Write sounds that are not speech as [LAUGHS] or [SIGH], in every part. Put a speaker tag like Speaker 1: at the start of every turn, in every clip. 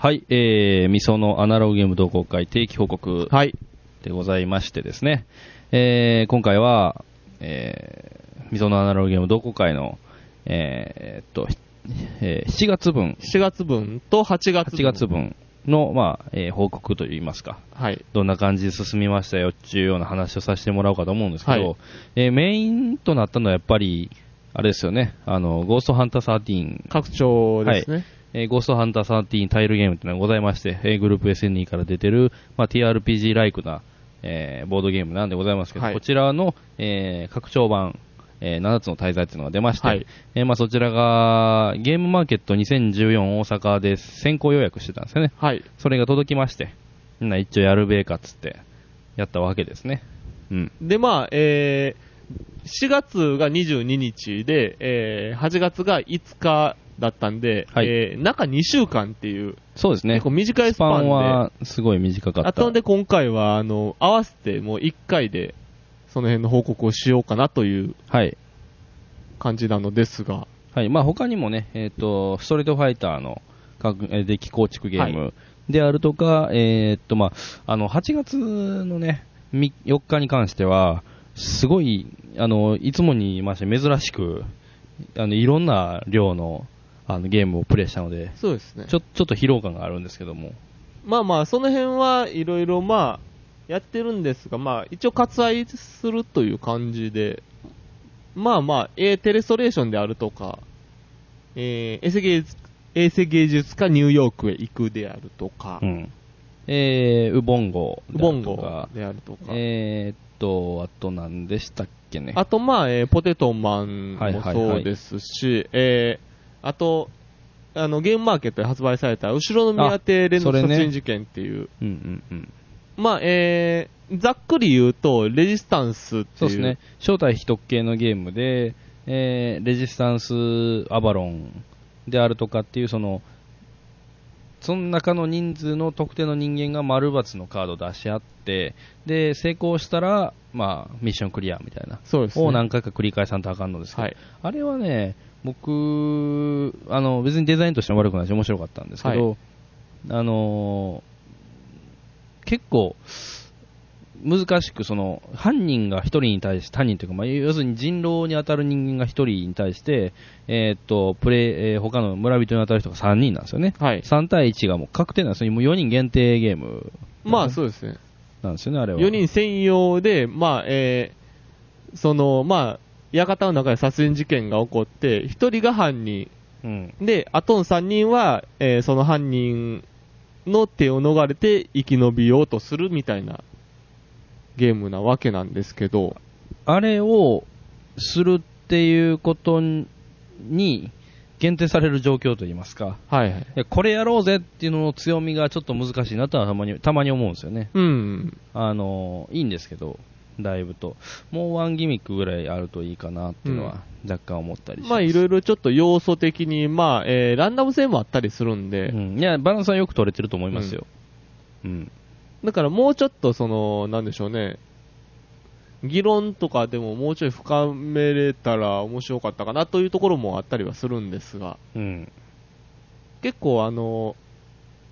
Speaker 1: はい、えー、みそのアナログゲーム同好会定期報告
Speaker 2: はい。
Speaker 1: でございましてですね、えー、今回は、えー、みそのアナログゲーム同好会の、えー、っと、えー7月分、
Speaker 2: 7月分と8月分。
Speaker 1: 8月。分の、まあ、えー報告といいますか、
Speaker 2: はい。
Speaker 1: どんな感じで進みましたよっていうような話をさせてもらおうかと思うんですけど、
Speaker 2: はい
Speaker 1: えーメインとなったのはやっぱり、あれですよね、あの、ゴーストハンター13
Speaker 2: 拡張ですね。
Speaker 1: えーゴーストハンター13タイルゲームっていうのがございまして、えーグループ SNE から出てる、まあ、TRPG ライクな、えーボードゲームなんでございますけど、
Speaker 2: はい
Speaker 1: こちらの、えー拡張版、えー7つの大罪っていうのが出まして、
Speaker 2: はい
Speaker 1: えーまあ、そちらがゲームマーケット2014大阪で先行予約してたんですよね。
Speaker 2: はい。
Speaker 1: それが届きまして、みんな一応やるべえかっつって、やったわけですね。うん。
Speaker 2: で、まあ、えー、4月が22日で、えー、8月が5日だったんで、
Speaker 1: はい
Speaker 2: えー、中2週間っていう、
Speaker 1: そうですね
Speaker 2: 結構。短いス
Speaker 1: スパン
Speaker 2: パンで、
Speaker 1: はすごい短かった。
Speaker 2: あとんで今回は、あの、合わせてもう1回で、その辺の報告をしようかなという
Speaker 1: はい。
Speaker 2: 感じなのですが、
Speaker 1: はい。まあ他にもね、えっ、と、ストリートファイターの各えーデッキ構築ゲームであるとか、えっと、まあ、あの、8月のね、み4日に関しては、すごい、あの、いつもに言いまして珍しく、あの、いろんな量の、あの、ゲームをプレイしたので、
Speaker 2: そうですね。
Speaker 1: ちょ、ちょっと疲労感があるんですけども、
Speaker 2: まあまあ、その辺はいろいろまあ、やってるんですが、まあ、一応割愛するという感じで、まあまあ、えーテレストレーションであるとか、えー衛星芸術、衛星芸術家ニューヨークへ行くであるとか
Speaker 1: う、ん。えー、ウボンゴであ
Speaker 2: ボンゴであるとか、
Speaker 1: えーっと、あと何でしたっけね。
Speaker 2: あとまあ、えーポテトマンも
Speaker 1: はいはいはい
Speaker 2: そうですし、えーあと、あの、ゲームマーケットで発売された、後ろの宮邸連続殺人事件っていう、
Speaker 1: うんうんうん。
Speaker 2: まあ、えー、ざっくり言うと、レジスタンスっていう、
Speaker 1: そうですね。正体非特系のゲームで、えー、レジスタンスアバロンであるとかっていう、その、その中の人数の特定の人間が丸×のカードを出し合って、で、成功したら、まあ、ミッションクリアみたいな。
Speaker 2: そうですね。
Speaker 1: を何回か繰り返さんとあかんのですけど、
Speaker 2: はい。
Speaker 1: あれはね、僕、あの、別にデザインとしては悪くないし面白かったんですけど、あのー結構、難しく、その、犯人が一人に対して、犯人というか、まあ、要するに人狼に当たる人間が一人に対して、えーっと、プレイ、えー他の村人に当たる人が3人なんですよね。
Speaker 2: はい。
Speaker 1: 3対1がもう確定なんですよ。もう4人限定ゲーム
Speaker 2: まあ、そうですね。
Speaker 1: なんですよね、あれは。
Speaker 2: 4人専用で、まあ、えー、その、まあ、館の中で殺人事件が起こって、1人が犯人。
Speaker 1: うん。
Speaker 2: で、あとの3人は、えーその犯人の手を逃れて生き延びようとするみたいなゲームなわけなんですけど、
Speaker 1: あれをするっていうことに限定される状況といいますか、
Speaker 2: はいはい。
Speaker 1: これやろうぜっていうのの強みがちょっと難しいなとはたまにたまに思うんですよね。
Speaker 2: うん。
Speaker 1: あの、いいんですけど、だいぶと。もうワンギミックぐらいあるといいかなっていうのは若干思ったりします。
Speaker 2: まあ、いろいろちょっと要素的に、まあ、えーランダム性もあったりするんで、
Speaker 1: うん。いや、バランスはよく取れてると思いますよ。うん。
Speaker 2: だからもうちょっとその、なんでしょうね、議論とかでももうちょい深めれたら面白かったかなというところもあったりはするんですが、
Speaker 1: うん。
Speaker 2: 結構あの、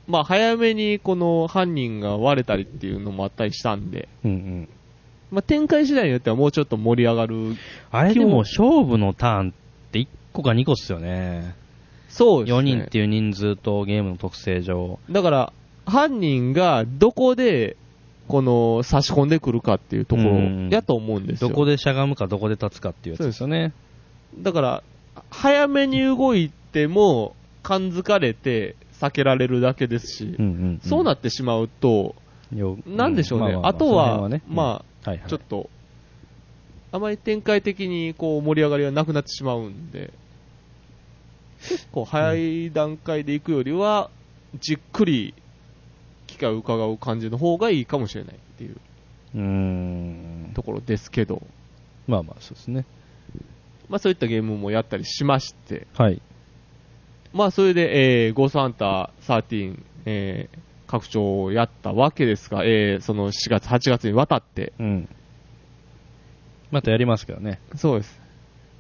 Speaker 2: まあ早めにこの犯人が割れたりっていうのもあったりしたんで、
Speaker 1: うんうん。
Speaker 2: まあ展開次第によってはもうちょっと盛り上がる。
Speaker 1: あれでも勝負のターンって1個か2個っすよね。
Speaker 2: そうですね。
Speaker 1: 4人っていう人数とゲームの特性上。
Speaker 2: だから、犯人がどこで、この差し込んでくるかっていうところ
Speaker 1: うん
Speaker 2: やと思うんですよ。
Speaker 1: どこでしゃがむかどこで立つかっていうやつですよね。
Speaker 2: だから、早めに動いても、感づかれて避けられるだけですし、
Speaker 1: うんうんうん
Speaker 2: そうなってしまうと、
Speaker 1: よ
Speaker 2: なんでしょうね、
Speaker 1: ままま
Speaker 2: あとは、
Speaker 1: その辺ね
Speaker 2: ま
Speaker 1: うんはいはい
Speaker 2: あ、ちょっと、あまり展開的にこう盛り上がりがなくなってしまうんで、結構早い段階で行くよりは、じっくり機会を伺う感じの方がいいかもしれないっていう
Speaker 1: うーん。
Speaker 2: ところですけど、
Speaker 1: まあまあ、そうですね。
Speaker 2: まあそういったゲームもやったりしまして、
Speaker 1: はい。
Speaker 2: まあそれで、えー、ゴーストハンター13、えー、拡張をやったわけですが、えー、その4月、8月にわたって、
Speaker 1: うん。またやりますけどね。
Speaker 2: そうです。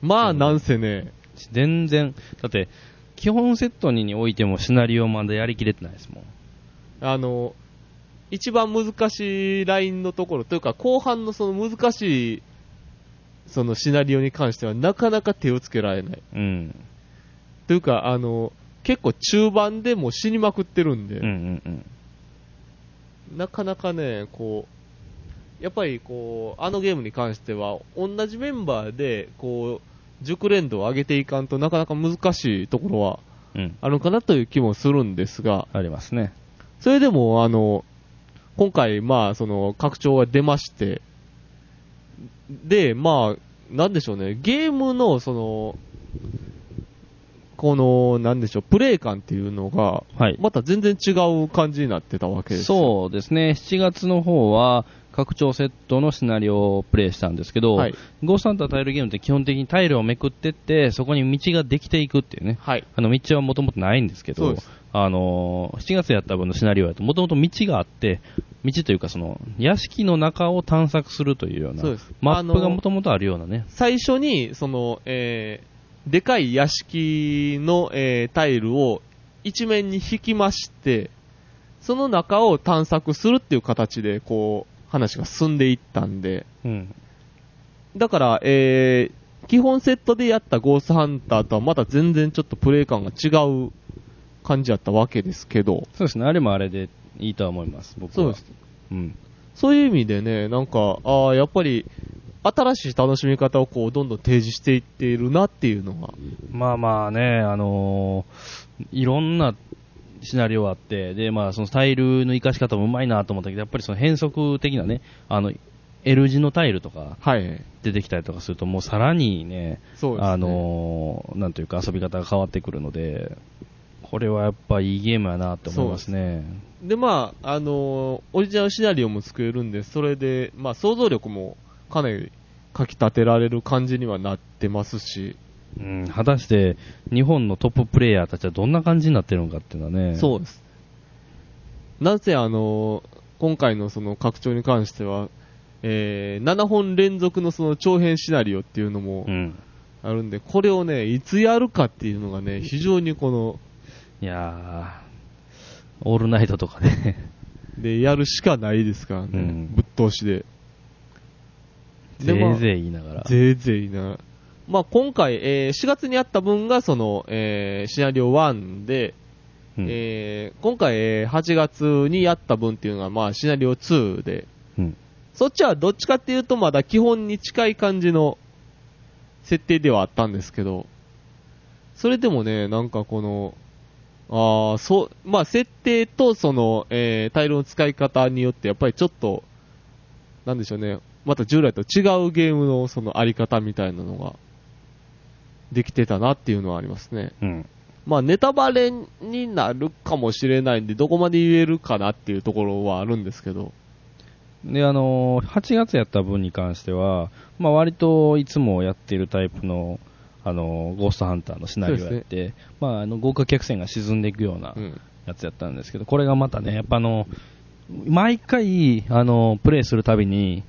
Speaker 2: まあ
Speaker 1: うん
Speaker 2: なんせね、
Speaker 1: 全然、だって、基本セットににおいてもシナリオまだやりきれてないですもん。
Speaker 2: あの、一番難しいラインのところというか、後半のその難しい、そのシナリオに関してはなかなか手をつけられない。
Speaker 1: うん。
Speaker 2: というか、あの、結構中盤でもう死にまくってるんで、
Speaker 1: うんうんうん。
Speaker 2: なかなかね、こう、やっぱりこう、あのゲームに関しては、同じメンバーで、こう、熟練度を上げていかんとなかなか難しいところは
Speaker 1: うん。
Speaker 2: あるかなという気もするんですが、
Speaker 1: ありますね。
Speaker 2: それでも、あの、今回、まあ、その、拡張が出まして、で、まあ、なんでしょうね、ゲームの、その、この、なんでしょう、プレイ感っていうのが、
Speaker 1: はい。
Speaker 2: また全然違う感じになってたわけですよ。
Speaker 1: そうですね。7月の方は、拡張セットのシナリオをプレイしたんですけど、
Speaker 2: はい。
Speaker 1: ゴーストハンタータイルゲームって基本的にタイルをめくってって、そこに道ができていくっていうね。
Speaker 2: はい。
Speaker 1: あの道はもともとないんですけどあのー、7月やった分のシナリオやと、もともと道があって、道というかその、屋敷の中を探索するというような
Speaker 2: そう
Speaker 1: マップがもともとあるようなね。
Speaker 2: 最初に、その、えー、でかい屋敷の、えー、タイルを一面に引きまして、その中を探索するっていう形で、こう、話が進んでいったんで、
Speaker 1: うん。
Speaker 2: だから、えー、基本セットでやったゴーストハンターとはまた全然ちょっとプレイ感が違う感じやったわけですけど、
Speaker 1: そうですね。あれもあれでいいとは思います、僕は。
Speaker 2: そうです。
Speaker 1: うん。
Speaker 2: そういう意味でね、なんか、ああ、やっぱり、新しい楽しみ方をこう、どんどん提示していっているなっていうのが、
Speaker 1: まあまあね、あのーいろんなシナリオあって、で、まあそのタイルの活かし方もうまいなと思ったけど、やっぱりその変則的なね、あの、L 字のタイルとか
Speaker 2: はい。
Speaker 1: 出てきたりとかすると、もうさらにね、
Speaker 2: ね。
Speaker 1: あのーなんというか遊び方が変わってくるので、これはやっぱいいゲームやなって思いますね。
Speaker 2: で、まあ、あのーオリジナルシナリオも作れるんで、それで、まあ、想像力もかなりかき立てられる感じにはなってますし、
Speaker 1: うん、果たして日本のトッププレイヤーたちはどんな感じになってるのかっていうのはね。
Speaker 2: そうです。なぜ、あのー今回のその拡張に関しては、えー7本連続のその長編シナリオっていうのも
Speaker 1: うん。
Speaker 2: あるんで、これをね、いつやるかっていうのがね、非常にこの、
Speaker 1: いやー、オールナイトとかね、
Speaker 2: で、やるしかないですからね、
Speaker 1: うん
Speaker 2: ぶっ通しで。
Speaker 1: ぜいぜい言いながら。
Speaker 2: ぜいぜいな。まあ、今回、えー4月にあった分がその、えーシナリオ1で、
Speaker 1: うん。
Speaker 2: えー今回、えー8月にやった分っていうのが、まあ、シナリオ2で、
Speaker 1: うん。
Speaker 2: そっちはどっちかっていうとまだ基本に近い感じの設定ではあったんですけど、それでもね、なんかこの、ああ、そう、まあ設定とその、えータイルの使い方によってやっぱりちょっと、なんでしょうね、また従来と違うゲームのそのあり方みたいなのが、できてたなっていうのはありますね。
Speaker 1: うん。
Speaker 2: まあネタバレになるかもしれないんで、どこまで言えるかなっていうところはあるんですけど、
Speaker 1: で、あのー8月やった分に関しては、まあ割といつもやってるタイプの、あのーゴーストハンターのシナリオやって、まああの豪華客船が沈んでいくような
Speaker 2: うん。
Speaker 1: やつやったんですけど、これがまたね、やっぱあの、毎回、あの、プレイするたびに、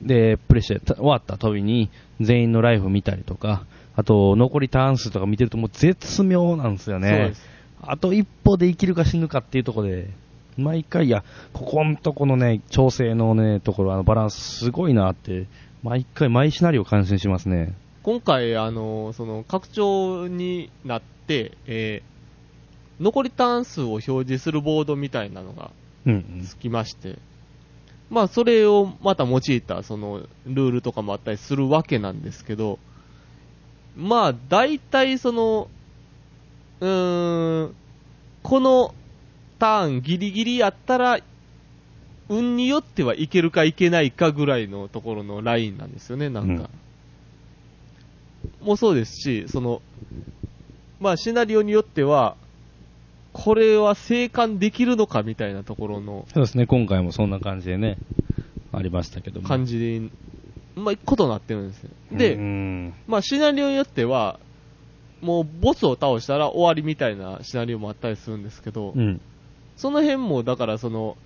Speaker 1: で、プレイしてた終わったたびに、全員のライフ見たりとか、あと、残りターン数とか見てるともう絶妙なんですよね。あと一歩で生きるか死ぬかっていうところで、毎回、いや、ここのとこのね、調整のね、ところ、あのバランスすごいなって、毎回、毎シナリオ感心しますね。
Speaker 2: 今回、あの、その、拡張になって、えー残りターン数を表示するボードみたいなのが
Speaker 1: うん、うん。
Speaker 2: つきまして、まあ、それをまた用いた、その、ルールとかもあったりするわけなんですけど、まあ、大体その、うーん、このターンギリギリやったら、運によってはいけるかいけないかぐらいのところのラインなんですよね、なんか。もそうですし、その、まあ、シナリオによっては、これは生還できるのかみたいなところの
Speaker 1: そうですね、今回もそんな感じでね、ありましたけども。
Speaker 2: 感じで、まあ、ことになってるんですよ。
Speaker 1: う
Speaker 2: で、
Speaker 1: ん
Speaker 2: まあ、シナリオによっては、もうボスを倒したら終わりみたいなシナリオもあったりするんですけど、
Speaker 1: うん。
Speaker 2: その辺も、だからその、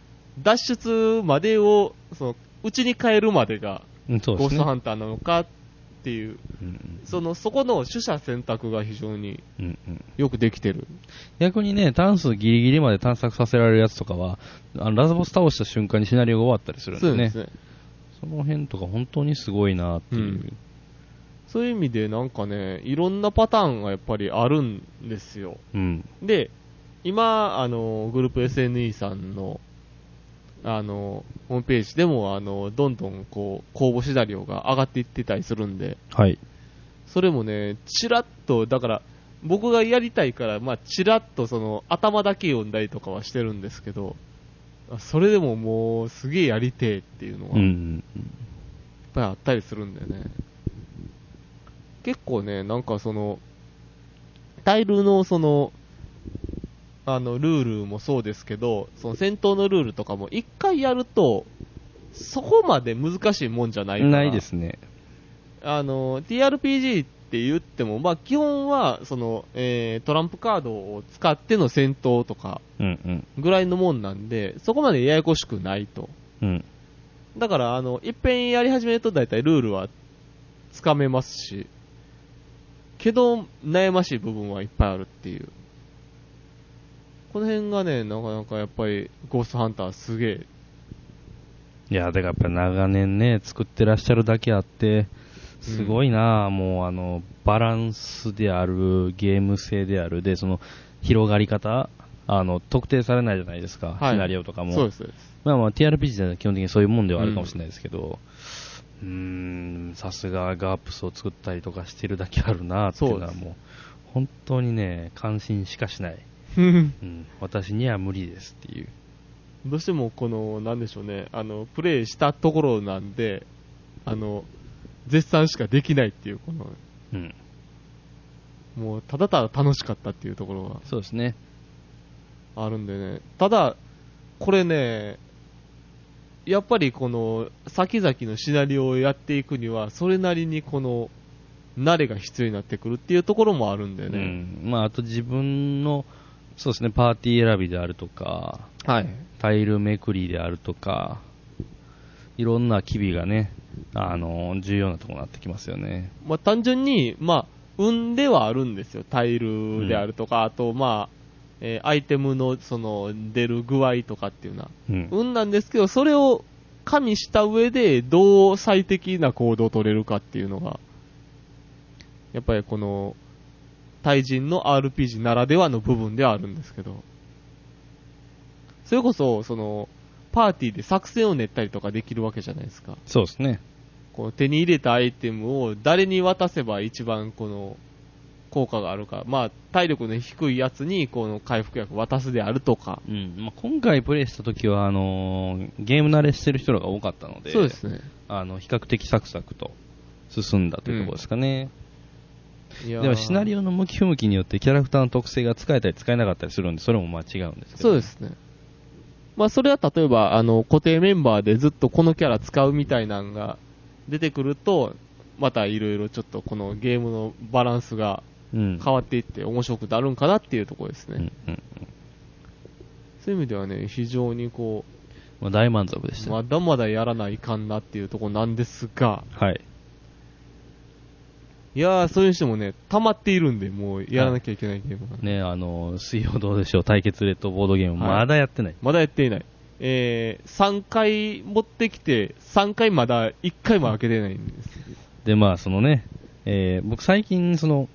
Speaker 2: 脱出までを、その、うちに帰るまでが。ゴーストハンターなのかっっていう、
Speaker 1: うん
Speaker 2: その、そこの取捨選択が非常に
Speaker 1: うんうん
Speaker 2: よくできてる。
Speaker 1: 逆にね、単数ギリギリまで探索させられるやつとかは、あのラスボス倒した瞬間にシナリオが終わったりするんでね。
Speaker 2: そうですね。
Speaker 1: その辺とか本当にすごいなっていう。
Speaker 2: うんそういう意味でなんかね、いろんなパターンがやっぱりあるんですよ。
Speaker 1: うん。
Speaker 2: で、今、あの、グループ SNE さんの、あの、ホームページでも、あの、どんどんこう、公募シナリオが上がっていってたりするんで、
Speaker 1: はい。
Speaker 2: それもね、ちらっと、だから、僕がやりたいから、まあ、ちらっとその、頭だけ読んだりとかはしてるんですけど、あそれでももう、すげえやりてえっていうのは、
Speaker 1: う
Speaker 2: やっ
Speaker 1: ん。
Speaker 2: ぱりあったりするんだよね。結構ね、なんかその、タイルのその、あの、ルールもそうですけど、その戦闘のルールとかも一回やると、そこまで難しいもんじゃないから。
Speaker 1: ないですね。
Speaker 2: あの、TRPG って言っても、まあ基本は、その、えートランプカードを使っての戦闘とか
Speaker 1: うんうん。
Speaker 2: ぐらいのもんなんで、そこまでややこしくないと。
Speaker 1: うん。
Speaker 2: だから、あの、いっぺんやり始めると大体ルールはつかめますし、けど、悩ましい部分はいっぱいあるっていう。この辺がね、なかなかやっぱり、ゴーストハンターすげえ。
Speaker 1: いや、だからやっぱり長年ね、作ってらっしゃるだけあって、すごいな、もうあの、バランスである、ゲーム性である、で、その、広がり方、あの、特定されないじゃないですか、
Speaker 2: はい
Speaker 1: シナリオとかも。
Speaker 2: そうです。
Speaker 1: まあまあ TRPG では基本的にそういうもんではあるかもしれないですけど、うーん、さすがガープスを作ったりとかしてるだけあるなっていうのはもう、本当にね、感心しかしない。うん、私には無理ですっていう。
Speaker 2: どうしてもこの、なんでしょうね、あの、プレイしたところなんで、あの、絶賛しかできないっていう、この、
Speaker 1: うん。
Speaker 2: もう、ただただ楽しかったっていうところが
Speaker 1: そうですね。
Speaker 2: あるんでね。ただ、これね、やっぱりこの、先々のシナリオをやっていくには、それなりにこの、慣れが必要になってくるっていうところもあるんで
Speaker 1: う
Speaker 2: ね。
Speaker 1: ん。まあ、あと自分の、そうですね、パーティー選びであるとか、
Speaker 2: はい。
Speaker 1: タイルめくりであるとか、いろんな機微がね、あの、重要なところになってきますよね。
Speaker 2: まあ、単純に、まあ、運ではあるんですよ。タイルであるとか、あと、まあ、えーアイテムの、その、出る具合とかっていうのは、
Speaker 1: うん。
Speaker 2: 運なんですけど、それを加味した上で、どう最適な行動を取れるかっていうのが、やっぱりこの、対人の RPG ならではの部分ではあるんですけど、それこそ、その、パーティーで作戦を練ったりとかできるわけじゃないですか。
Speaker 1: そうですね。
Speaker 2: こう手に入れたアイテムを誰に渡せば一番この効果があるか、まあ体力の低いやつにこの回復薬渡すであるとか、
Speaker 1: うんまあ、今回プレイした時はあのーゲーム慣れしてる人らが多かったので、
Speaker 2: そうですね。
Speaker 1: あの比較的サクサクと進んだというところですかね。
Speaker 2: いやー
Speaker 1: でもシナリオの向き不向きによってキャラクターの特性が使えたり使えなかったりするんで、それもまあ違うんですけど。
Speaker 2: そうですね。まあそれは例えばあの固定メンバーでずっとこのキャラ使うみたいなのが出てくると、またいろいろちょっとこのゲームのバランスが
Speaker 1: うん。
Speaker 2: 変わっていって面白くなるんかなっていうところですね。
Speaker 1: うんうん
Speaker 2: そういう意味ではね、非常にこ
Speaker 1: まあ、大満足でし
Speaker 2: う、
Speaker 1: た。
Speaker 2: まだまだやらないかんなっていうところなんですが、
Speaker 1: はい。
Speaker 2: いやー、そういう人もね、溜まっているんで、もうやらなきゃいけないゲームが。
Speaker 1: ね、あの、水曜どうでしょう、対決レッドボードゲーム、
Speaker 2: はい
Speaker 1: まだやってない。
Speaker 2: まだやっていない。えー、3回持ってきて、3回まだ1回も開けてないんです。
Speaker 1: で、まあ、そのね、えー僕最近、その、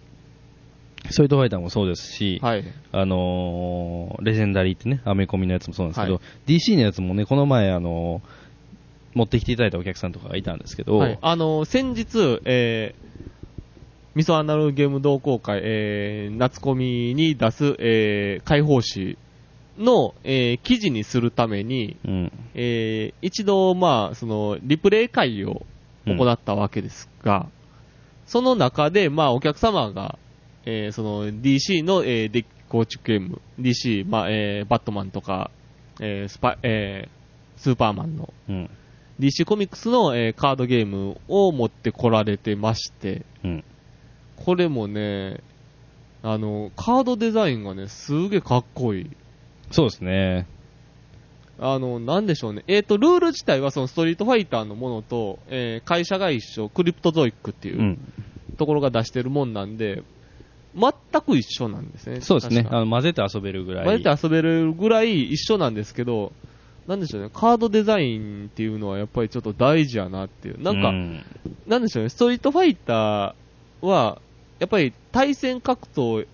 Speaker 1: ストリートファイターもそうですし、
Speaker 2: はい。
Speaker 1: あのーレジェンダリーってね、アメコミのやつもそうなんですけど、
Speaker 2: はい
Speaker 1: DC のやつもね、この前、あのー持ってきていただいたお客さんとかがいたんですけど、
Speaker 2: はい。あのー先日、えー、ミソアナルゲーム同好会、えー、夏コミに出す、えー、解放誌の、えー、記事にするために、
Speaker 1: うん。
Speaker 2: えー、一度、まあ、その、リプレイ会を行ったわけですが、その中で、まあ、お客様が、えー、その、DC の、えー、デッキ構築ゲーム、DC、まあ、えー、バットマンとか、えー、スパ、えー、スーパーマンの、
Speaker 1: うん。
Speaker 2: DC コミックスの、えーカードゲームを持ってこられてまして、
Speaker 1: うん。
Speaker 2: これもね、あの、カードデザインがね、すげえかっこいい。
Speaker 1: そうですね。
Speaker 2: あの、なんでしょうね。えっ、と、ルール自体はそのストリートファイターのものと、えー会社が一緒、クリプトゾイックっていううんところが出してるもんなんで、全く一緒なんですね。
Speaker 1: そうですね。あの混ぜて遊べるぐらい。
Speaker 2: 混ぜて遊べるぐらい一緒なんですけど、なんでしょうね、カードデザインっていうのはやっぱりちょっと大事やなっていう。なんか、
Speaker 1: うん
Speaker 2: なんでしょうね、ストリートファイターは、やっぱり対戦格闘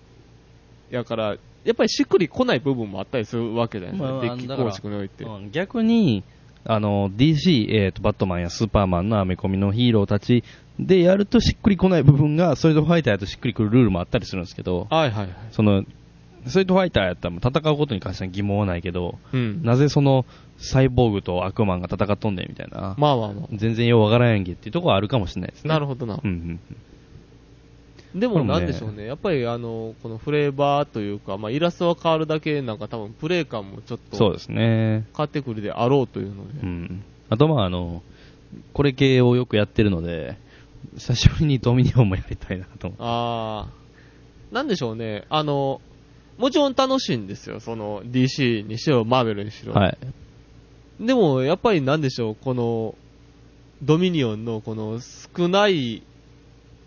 Speaker 2: やから、やっぱりしっくり来ない部分もあったりするわけじゃないですか、
Speaker 1: まあ
Speaker 2: デッキ構築において。
Speaker 1: うん逆に、あの、DC、えーと、バットマンやスーパーマンのアメコミのヒーローたちでやるとしっくりこない部分が、ストリートファイターやとしっくりくるルールもあったりするんですけど、
Speaker 2: はいはいはい。
Speaker 1: その、ストリートファイターやったら戦うことに関しては疑問はないけど、
Speaker 2: うん。
Speaker 1: なぜそのサイボーグと悪魔が戦っとんねんみたいな、
Speaker 2: まあまあま
Speaker 1: 全然ようわからんやんけっていうところはあるかもしれないです
Speaker 2: あ。
Speaker 1: ね。
Speaker 2: なるほどな。
Speaker 1: うんうん
Speaker 2: でもなんでしょうね、やっぱりあの、このフレーバーというか、まあイラストは変わるだけなんか多分プレイ感もちょっと
Speaker 1: そうですね。
Speaker 2: 変わってくるであろうというので。
Speaker 1: うん。あとまああの、これ系をよくやってるので、久しぶりにドミニオンもやりたいなと思って。
Speaker 2: あー、なんでしょうね、あの、もちろん楽しいんですよ、その DC にしろ、マーベルにしろ。
Speaker 1: はい。
Speaker 2: でも、やっぱりなんでしょう、この、ドミニオンのこの少ない、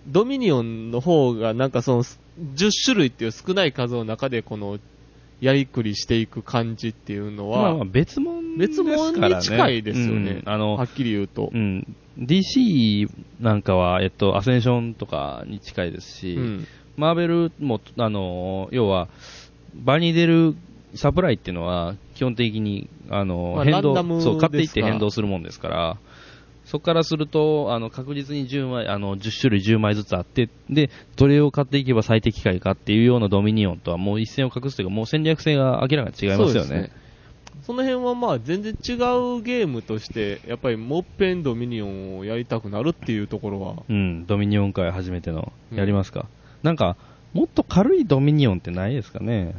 Speaker 2: ドミニオンの方がなんかその10種類っていう少ない数の中でこのやりくりしていく感じっていうのは、
Speaker 1: まあまあ別物です
Speaker 2: 別
Speaker 1: からね。
Speaker 2: 物に近いですよね。
Speaker 1: うんあの
Speaker 2: は、っきり言うと
Speaker 1: う。ん。DC なんかは、えっと、アセンションとかに近いですし、
Speaker 2: うん。
Speaker 1: マーベルも、あの、要は、場に出るサプライっていうのは、基本的に、あの、
Speaker 2: まあ
Speaker 1: 変動、そう、買っていって変動するもんですから、そこからすると、あの、確実に10枚、あの、10種類10枚ずつあって、で、どれを買っていけば最適解かっていうようなドミニオンとはもう一線を画すというか、もう戦略性が明らかに違いますよね。
Speaker 2: その辺はまあ全然違うゲームとして、やっぱりもっぺんドミニオンをやりたくなるっていうところは、
Speaker 1: うん、ドミニオン界初めての、やりますか。なんか、もっと軽いドミニオンってないですかね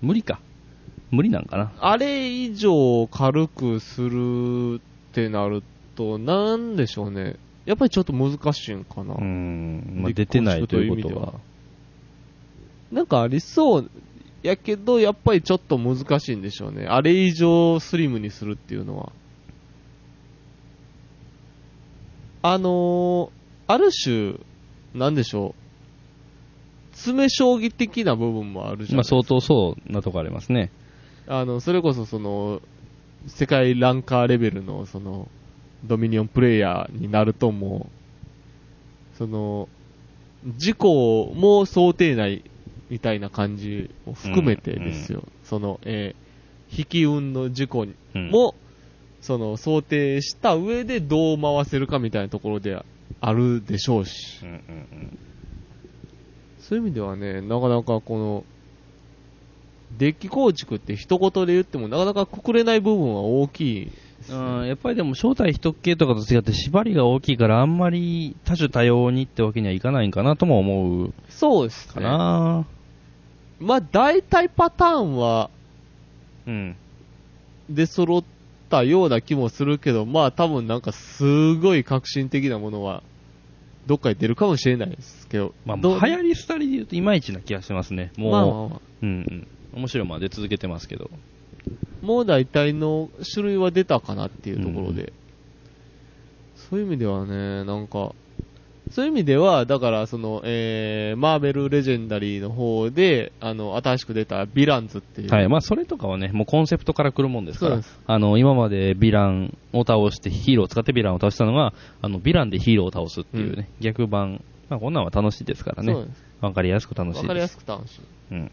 Speaker 1: 無理か。無理なんかな。
Speaker 2: あれ以上軽くするってなると、なんでしょうね。やっぱりちょっと難しいんかな。
Speaker 1: うん、まあ、出てないということは。
Speaker 2: なんかありそうやけど、やっぱりちょっと難しいんでしょうね。あれ以上スリムにするっていうのは。あのー、ある種、なんでしょう。詰将棋的な部分もあるじゃ
Speaker 1: まあ。相当そうなとこありますね。
Speaker 2: あの、それこそその、世界ランカーレベルのその、ドミニオンプレイヤーになるともう、その、事故も想定内みたいな感じも含めてですよ。その、えー引き運の事故
Speaker 1: うん、
Speaker 2: も、その、想定した上でどう回せるかみたいなところであるでしょうし。
Speaker 1: うんうんうん
Speaker 2: そういう意味ではね、なかなかこの、デッキ構築って一言で言ってもなかなかくくれない部分は大きい
Speaker 1: うん、やっぱりでも正体一系とかと違って縛りが大きいからあんまり多種多様にってわけにはいかないんかなとも思う
Speaker 2: そうです
Speaker 1: か
Speaker 2: ね。
Speaker 1: な。
Speaker 2: まあ大体パターンは
Speaker 1: うん。
Speaker 2: で揃ったような気もするけど、まあ多分なんかすごい革新的なものはどっかに出るかもしれないですけど。
Speaker 1: まあ、流行り廃りで言うといまいちな気がしますね。もう、
Speaker 2: まあまあまあ
Speaker 1: うんうん。面白いまで続けてますけど。
Speaker 2: もう大体の種類は出たかなっていうところで。そういう意味ではね、なんか、そういう意味では、だから、その、えー、マーベルレジェンダリーの方で、あの、新しく出たヴィランズっていう。
Speaker 1: はい。まあ、それとかはね、もうコンセプトから来るもんですからあの、今までヴィランを倒して、ヒーローを使ってヴィランを倒したのが、あの、ヴィランでヒーローを倒すっていうね、逆版。まあ、こんなんは楽しいですからね。わかりやすく楽しいです。
Speaker 2: わかりやすく楽しい。
Speaker 1: うん。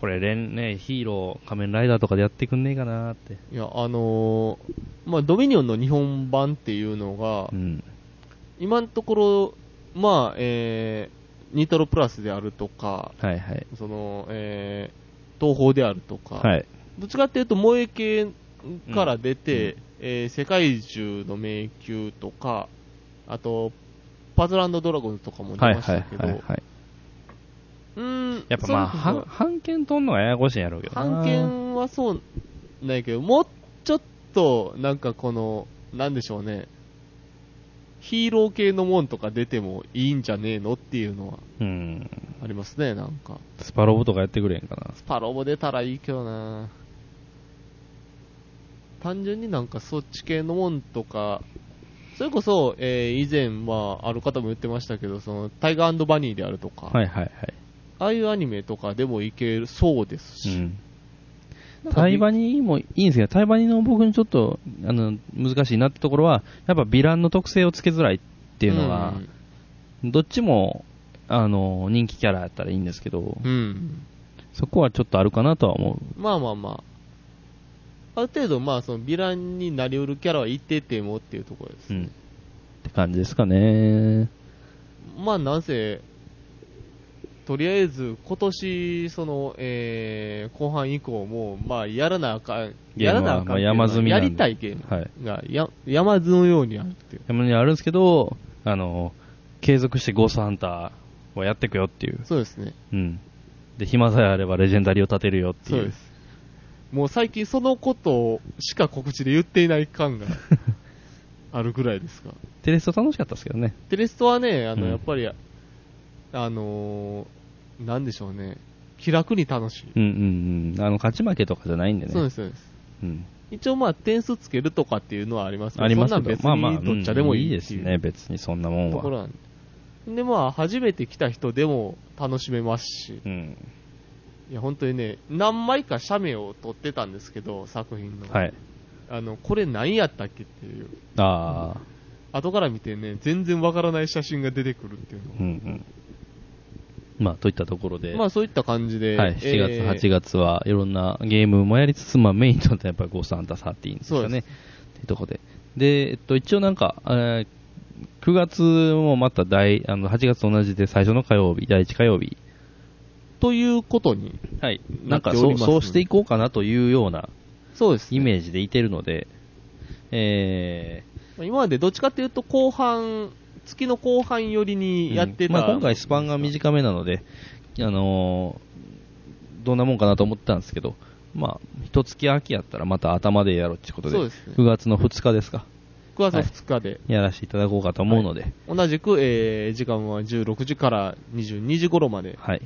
Speaker 1: これ、連ね、ヒーロー、仮面ライダーとかでやってくんねえかなーって。
Speaker 2: いや、あのーまあ、ドミニオンの日本版っていうのが
Speaker 1: う、ん。
Speaker 2: 今のところ、まあ、えー、ニトロプラスであるとか、
Speaker 1: はいはい。
Speaker 2: その、えー、東宝であるとか、
Speaker 1: はい。
Speaker 2: どっちかっていうと、萌え系から出て、えー世界中の迷宮とか、あと、パズルドラゴンズとかも出
Speaker 1: はいはい
Speaker 2: ましたけど、
Speaker 1: はいはい。
Speaker 2: うーん、
Speaker 1: やっぱまあ、は版権取んのがややこしいんやろうけどな。
Speaker 2: 版権はそうないけど、もうちょっと、なんかこの、なんでしょうね、ヒーロー系のもんとか出てもいいんじゃねえのっていうのは
Speaker 1: うん。
Speaker 2: ありますね、なんか。
Speaker 1: スパロボとかやってくれんかな。
Speaker 2: スパロボ出たらいいけどな単純になんかそっち系のもんとか、それこそ、えー以前、まあ、ある方も言ってましたけど、その、タイガーバニーであるとか、
Speaker 1: はいはいはい。
Speaker 2: ああいうアニメとかでもいけるそうですし、
Speaker 1: うん。タイバニもいいんですけど、タイバニの僕にちょっと、あの、難しいなってところは、やっぱヴィランの特性をつけづらいっていうのが、どっちも、あの、人気キャラやったらいいんですけど、
Speaker 2: うん、うん。
Speaker 1: そこはちょっとあるかなとは思
Speaker 2: まあまあまあ。ある程度、まあ、その、ヴィランになりうるキャラは一定点もっていうところです
Speaker 1: う。うん。
Speaker 2: ね。
Speaker 1: って感じですかね。
Speaker 2: まあ、なんせ、とりあえず、今年、その、えー、後半以降も、まあ、やらなあかん、やらなあかん
Speaker 1: 山積み
Speaker 2: やりたいゲーム
Speaker 1: はい。
Speaker 2: が、や山のようにあるっていう。
Speaker 1: 山にあるんですけど、あの、継続してゴーストハンターをやっていくよっていう。
Speaker 2: そうですね。
Speaker 1: うん。で、暇さえあればレジェンダリーを立てるよっていう。
Speaker 2: そうです。もう最近そのことしか告知で言っていない感が [LAUGHS] あるぐらいですか。
Speaker 1: テレスト楽しかったですけどね。
Speaker 2: テレストはね、あの、
Speaker 1: うん
Speaker 2: やっぱり、あのーなんでしょうね。気楽に楽しい。
Speaker 1: うんうんうん。あの、勝ち負けとかじゃないんでね。
Speaker 2: そうです、そうです。
Speaker 1: うん。
Speaker 2: 一応まあ点数つけるとかっていうのはありますけど、
Speaker 1: あります
Speaker 2: そんなん別
Speaker 1: まあまあ、
Speaker 2: にどっちでもいいっていう
Speaker 1: うんいいですね、別にそんなもんは。
Speaker 2: ところなんで。で、まあ、初めて来た人でも楽しめますし、
Speaker 1: うん。
Speaker 2: いや、本当にね、何枚か写メを撮ってたんですけど、作品の。
Speaker 1: はい。
Speaker 2: あの、これ何やったっけっていう。
Speaker 1: ああ、
Speaker 2: 後から見てね、全然わからない写真が出てくるっていうの。
Speaker 1: うんうん。まあ、といったところで、
Speaker 2: まあ、そういった感じで。
Speaker 1: はい、7月、
Speaker 2: えー
Speaker 1: 8月はいろんなゲームもやりつつ、まあ、メインとなったらやっぱりゴーストハンター13ですかね。
Speaker 2: そうで
Speaker 1: っていうところで。で、えっと、一応なんか、えー9月もまた第、あの、8月と同じで最初の火曜日、第1火曜日。
Speaker 2: ということに、
Speaker 1: はい。
Speaker 2: な
Speaker 1: なんかそう、そうしていこうかなというような
Speaker 2: そうです、
Speaker 1: イメージでいてるので、え
Speaker 2: まあ今までどっちかっていうと、後半、月の後半寄り
Speaker 1: ー
Speaker 2: にやってた、
Speaker 1: うん。まあ、今回スパンが短めなので、あのーどんなもんかなと思ってたんですけど、まあ、一月秋やったらまた頭でやろうってことで、
Speaker 2: そうですね。
Speaker 1: 9月の2日ですか、
Speaker 2: 9月2日で、
Speaker 1: やらせていただこうかと思うので、
Speaker 2: 同じく、えー時間は16時から22時頃まで、
Speaker 1: はい。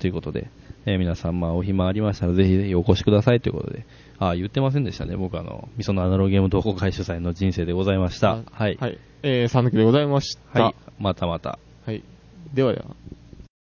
Speaker 1: ということで、えー皆さん、まあ、お暇ありましたら、ぜひぜひお越しくださいということで、ああ、言ってませんでしたね。僕、あの、みそのアナログゲーム同好会主催の人生でございました。はい。
Speaker 2: はい。えー、さぬきでございました。
Speaker 1: はい。またまた。
Speaker 2: はい。ではでは。